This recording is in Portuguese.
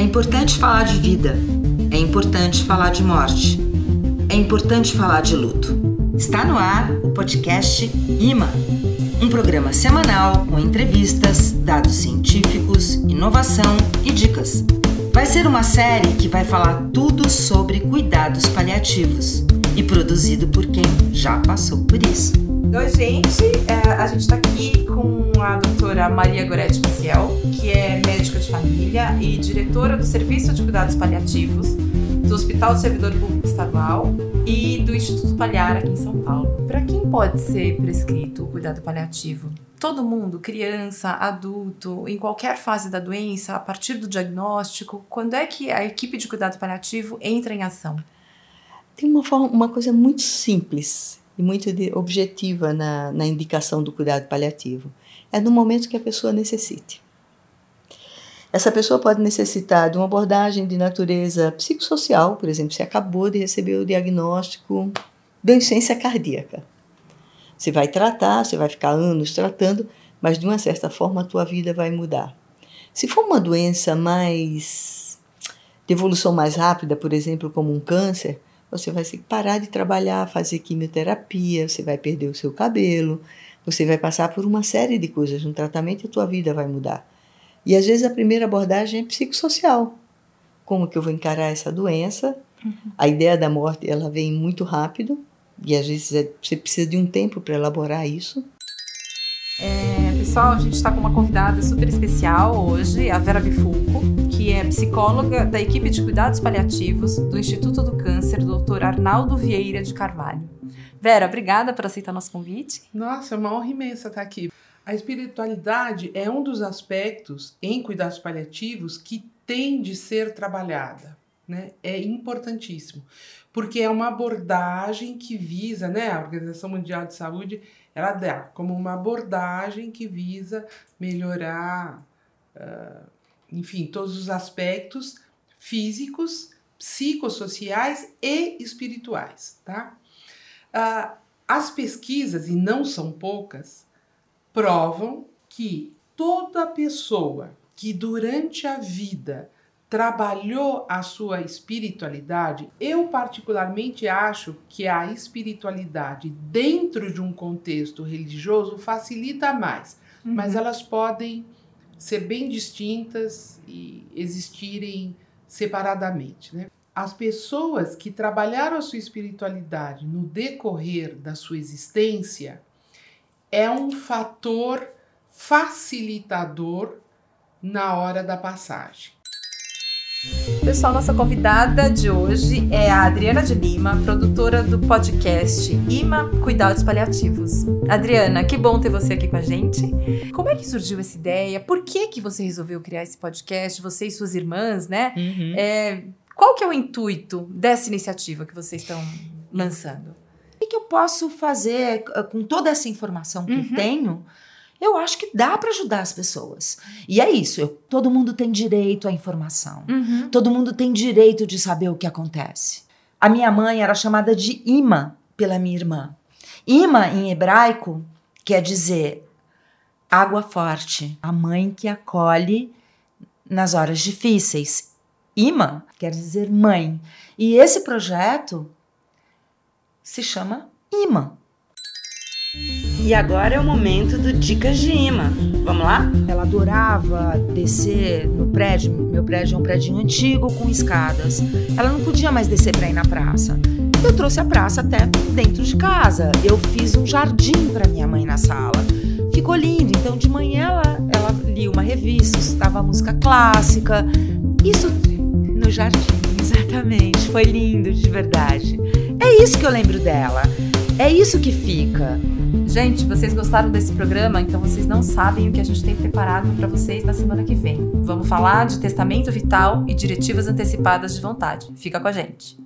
É importante falar de vida. É importante falar de morte. É importante falar de luto. Está no ar o podcast IMA, um programa semanal com entrevistas, dados científicos, inovação e dicas. Vai ser uma série que vai falar tudo sobre cuidados paliativos e produzido por quem já passou por isso. Oi, gente. É, a gente está aqui com a doutora Maria Goretti Maciel, que é médica de família e diretora do Serviço de Cuidados Paliativos do Hospital do Servidor Público Estadual e do Instituto Paliar aqui em São Paulo. Para quem pode ser prescrito o cuidado paliativo? Todo mundo, criança, adulto, em qualquer fase da doença, a partir do diagnóstico, quando é que a equipe de cuidado paliativo entra em ação? Tem uma, forma, uma coisa muito simples e muito objetiva na, na indicação do cuidado paliativo. É no momento que a pessoa necessite. Essa pessoa pode necessitar de uma abordagem de natureza psicossocial, por exemplo, se acabou de receber o diagnóstico de insuficiência cardíaca. Você vai tratar, você vai ficar anos tratando, mas de uma certa forma a tua vida vai mudar. Se for uma doença mais de evolução mais rápida, por exemplo, como um câncer, você vai parar de trabalhar, fazer quimioterapia, você vai perder o seu cabelo, você vai passar por uma série de coisas no tratamento e a tua vida vai mudar. E às vezes a primeira abordagem é psicossocial. Como que eu vou encarar essa doença? Uhum. A ideia da morte ela vem muito rápido e às vezes é, você precisa de um tempo para elaborar isso. É, pessoal, a gente está com uma convidada super especial hoje, a Vera Bifulco, que é psicóloga da equipe de cuidados paliativos do Instituto do Câncer, Dr. Arnaldo Vieira de Carvalho. Vera, obrigada por aceitar nosso convite. Nossa, é uma honra imensa estar aqui. A espiritualidade é um dos aspectos em cuidados paliativos que tem de ser trabalhada, né? É importantíssimo, porque é uma abordagem que visa, né? A Organização Mundial de Saúde ela dá como uma abordagem que visa melhorar, uh, enfim, todos os aspectos físicos, psicossociais e espirituais, tá? Uh, as pesquisas, e não são poucas, provam que toda pessoa que durante a vida trabalhou a sua espiritualidade, eu particularmente acho que a espiritualidade dentro de um contexto religioso facilita mais, uhum. mas elas podem ser bem distintas e existirem separadamente, né? As pessoas que trabalharam a sua espiritualidade no decorrer da sua existência é um fator facilitador na hora da passagem. Pessoal, nossa convidada de hoje é a Adriana de Lima, produtora do podcast IMA Cuidados Paliativos. Adriana, que bom ter você aqui com a gente. Como é que surgiu essa ideia? Por que, que você resolveu criar esse podcast? Você e suas irmãs, né? Uhum. É, qual que é o intuito dessa iniciativa que vocês estão lançando? O que eu posso fazer eh, com toda essa informação que uhum. eu tenho eu acho que dá para ajudar as pessoas. E é isso, eu, todo mundo tem direito à informação. Uhum. Todo mundo tem direito de saber o que acontece. A minha mãe era chamada de Ima pela minha irmã. Ima em hebraico quer dizer água forte, a mãe que acolhe nas horas difíceis. Ima quer dizer mãe. E esse projeto se chama Ima. E agora é o momento do Dicas de Ima. Vamos lá? Ela adorava descer no prédio. Meu prédio é um prédio antigo com escadas. Ela não podia mais descer para ir na praça. Eu trouxe a praça até dentro de casa. Eu fiz um jardim para minha mãe na sala. Ficou lindo. Então de manhã ela, ela lia uma revista, estava música clássica. Isso no jardim, exatamente. Foi lindo de verdade. É isso que eu lembro dela. É isso que fica. Gente, vocês gostaram desse programa? Então vocês não sabem o que a gente tem preparado para vocês na semana que vem. Vamos falar de testamento vital e diretivas antecipadas de vontade. Fica com a gente.